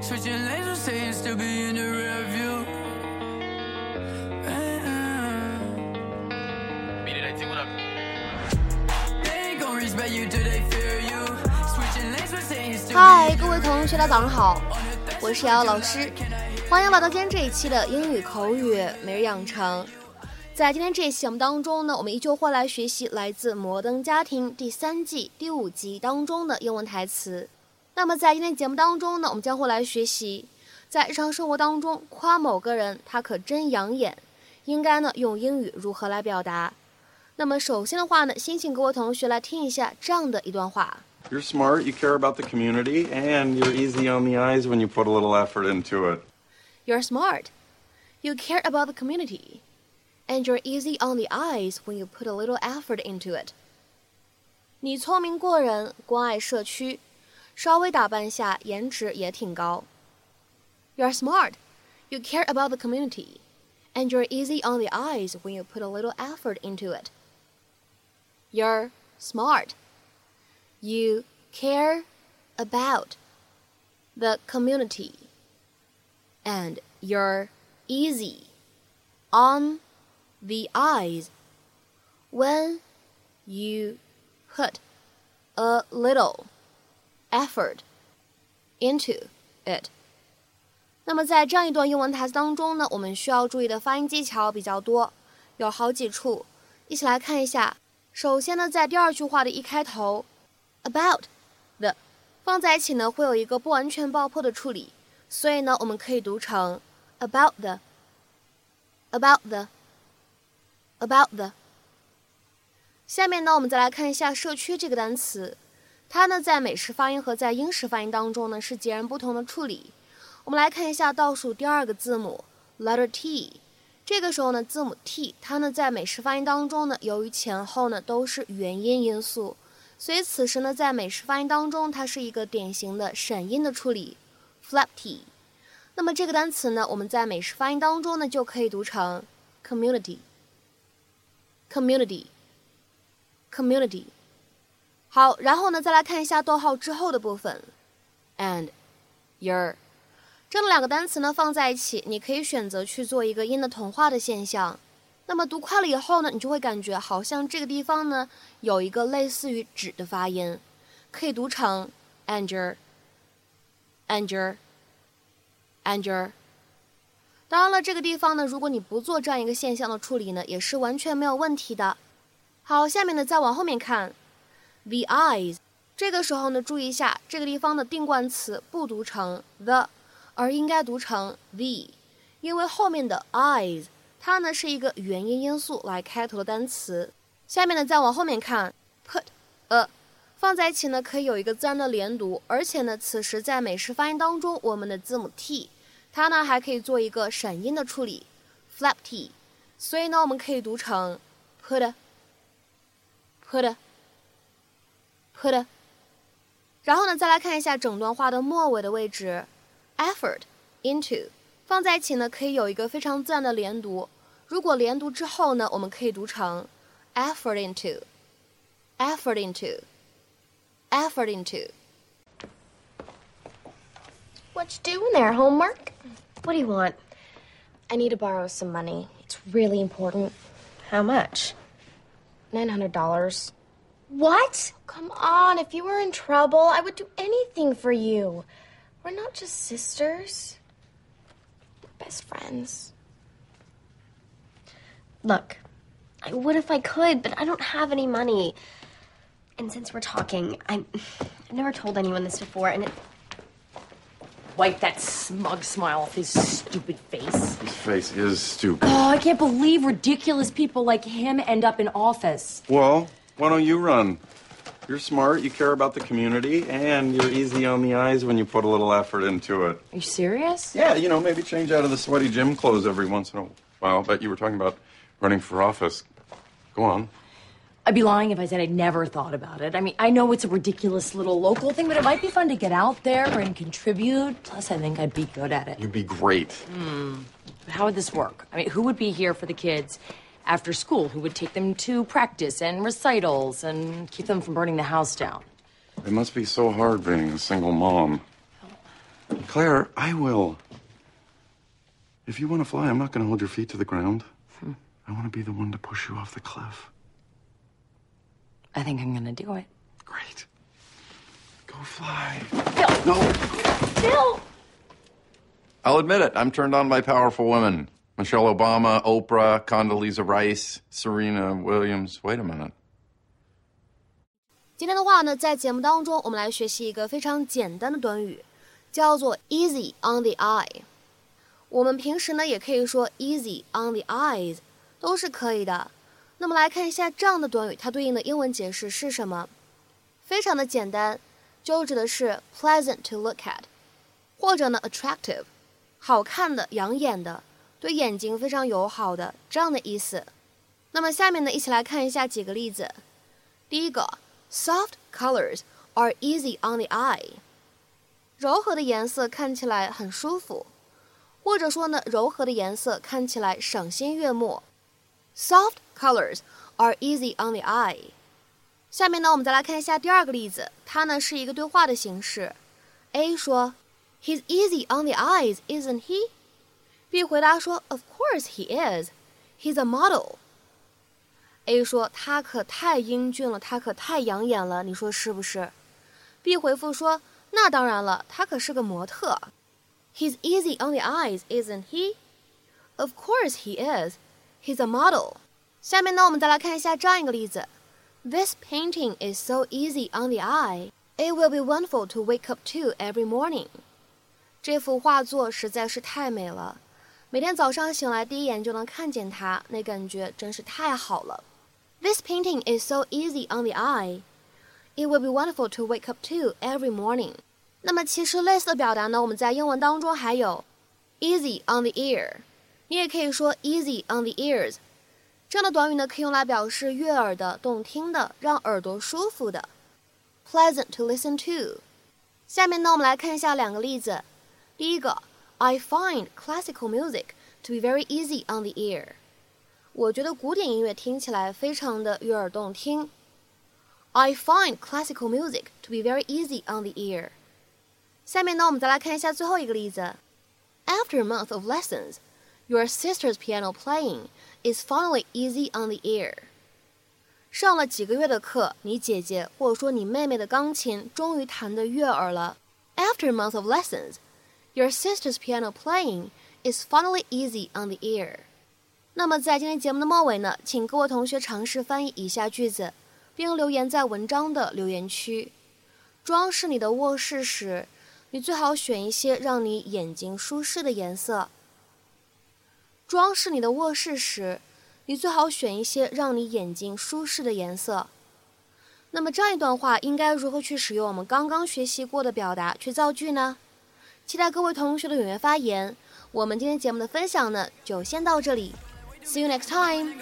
Switching lanes, saying still be in the rear view. 嗨，各位同学，大家早上好，我是瑶瑶老师，欢迎来到今天这一期的英语口语每日养成。在今天这一期节目当中呢，我们依旧会来学习来自《摩登家庭》第三季第五集当中的英文台词。那么在今天节目当中呢，我们将会来学习，在日常生活当中夸某个人他可真养眼，应该呢用英语如何来表达？那么首先的话呢，先请各位同学来听一下这样的一段话。 You're smart, you care about the community, and you're easy on the eyes when you put a little effort into it. You're smart. You care about the community. And you're easy on the eyes when you put a little effort into it. 你聪明过人，关爱社区， 稍微打扮下，颜值也挺高。You're smart. You care about the community. And you're easy on the eyes when you put a little effort into it. You're smart. You care about the community and you're easy on the eyes when you put a little effort into it. 那么在这样一段英文台词当中呢，我们需要注意的发音技巧比较多，有好几处，一起来看一下。首先呢，在第二句话的一开头，about the 放在一起呢，会有一个不完全爆破的处理。所以呢，我们可以读成 about the about the about the。下面呢，我们再来看一下社区这个单词，它呢在美式发音和在英式发音当中呢是截然不同的处理。我们来看一下倒数第二个字母 letter T，这个时候呢，字母 T 它呢在美式发音当中呢，由于前后呢都是元音因素，所以此时呢在美式发音当中，它是一个典型的闪音的处理。flap T，那么这个单词呢，我们在美式发音当中呢，就可以读成 community，community，community。好，然后呢，再来看一下逗号之后的部分，and your，这两个单词呢放在一起，你可以选择去做一个音的同化的现象。那么读快了以后呢，你就会感觉好像这个地方呢有一个类似于纸的发音，可以读成 and your。Anger, anger。当然了，这个地方呢，如果你不做这样一个现象的处理呢，也是完全没有问题的。好，下面呢再往后面看，the eyes。这个时候呢，注意一下这个地方的定冠词不读成 the，而应该读成 the，因为后面的 eyes 它呢是一个元音因素来开头的单词。下面呢再往后面看，put a。放在一起呢，可以有一个自然的连读，而且呢，此时在美式发音当中，我们的字母 t，它呢还可以做一个闪音的处理，flap t，所以呢，我们可以读成 put put put，put，put。然后呢，再来看一下整段话的末尾的位置，effort into，放在一起呢，可以有一个非常自然的连读。如果连读之后呢，我们可以读成 effort into，effort into。effort into. What you doing there? Homework? What do you want? I need to borrow some money. It's really important. How much? Nine hundred dollars. What? Come on, if you were in trouble, I would do anything for you. We're not just sisters. We're best friends. Look, I would if I could, but I don't have any money. And since we're talking, I'm, I've never told anyone this before, and it. Wipe that smug smile off his stupid face. His face is stupid. Oh, I can't believe ridiculous people like him end up in office. Well, why don't you run? You're smart, you care about the community, and you're easy on the eyes when you put a little effort into it. Are you serious? Yeah, you know, maybe change out of the sweaty gym clothes every once in a while. But you were talking about running for office. Go on. I'd be lying if I said I'd never thought about it. I mean, I know it's a ridiculous little local thing, but it might be fun to get out there and contribute. Plus, I think I'd be good at it. You'd be great. But how would this work? I mean, who would be here for the kids after school? Who would take them to practice and recitals and keep them from burning the house down? It must be so hard being a single mom. Claire, I will. If you want to fly, I'm not going to hold your feet to the ground. Hmm. I want to be the one to push you off the cliff. I think I'm gonna do it. Great. Go fly. Bill! No. Bill! I'll admit it. I'm turned on by powerful women. Michelle Obama, Oprah, Condoleezza Rice, Serena Williams. Wait a minute. 今天的话呢，在节目当中，我们来学习一个非常简单的短语，叫做 easy on the eye。我们平时呢，也可以说 easy on the eyes，都是可以的。那么来看一下这样的短语，它对应的英文解释是什么？非常的简单，就指的是 pleasant to look at，或者呢 attractive，好看的、养眼的，对眼睛非常友好的这样的意思。那么下面呢，一起来看一下几个例子。第一个，soft colors are easy on the eye，柔和的颜色看起来很舒服，或者说呢，柔和的颜色看起来赏心悦目。Soft colors are easy on the eye。下面呢，我们再来看一下第二个例子，它呢是一个对话的形式。A 说，He's easy on the eyes, isn't he? B 回答说，Of course he is. He's a model. A 说，他可太英俊了，他可太养眼了，你说是不是？B 回复说，那当然了，他可是个模特。He's easy on the eyes, isn't he? Of course he is. He's a model. 下面呢，我们再来看一下这样一个例子：This painting is so easy on the eye. It will be wonderful to wake up to every morning. 这幅画作实在是太美了， 每天早上醒来第一眼就能看见它，那感觉真是太好了。This painting is so easy on the eye. It will be wonderful to wake up to every morning. 那么其实类似的表达呢，我们在英文当中还有 easy on the ear，你也可以说 easy on the ears。这样的短语呢，可以用来表示悦耳的、动听的、让耳朵舒服的，pleasant to listen to。下面呢，我们来看一下两个例子。第一个 ，I find classical music to be very easy on the ear。我觉得古典音乐听起来非常的悦耳动听。I find classical music to be very easy on the ear。下面呢，我们再来看一下最后一个例子。After a month of lessons, your sister's piano playing is finally easy on the ear。上了几个月的课，你姐姐或者说你妹妹的钢琴终于弹得悦耳了。After a month of lessons, Your sister's piano playing is finally easy on the ear。那么在今天节目的末尾呢，请各位同学尝试翻译以下句子，并留言在文章的留言区。装饰你的卧室时，你最好选一些让你眼睛舒适的颜色。装饰你的卧室时，你最好选一些让你眼睛舒适的颜色。那么这样一段话应该如何去使用我们刚刚学习过的表达去造句呢？期待各位同学的踊跃发言。我们今天节目的分享呢，就先到这里。See you next time.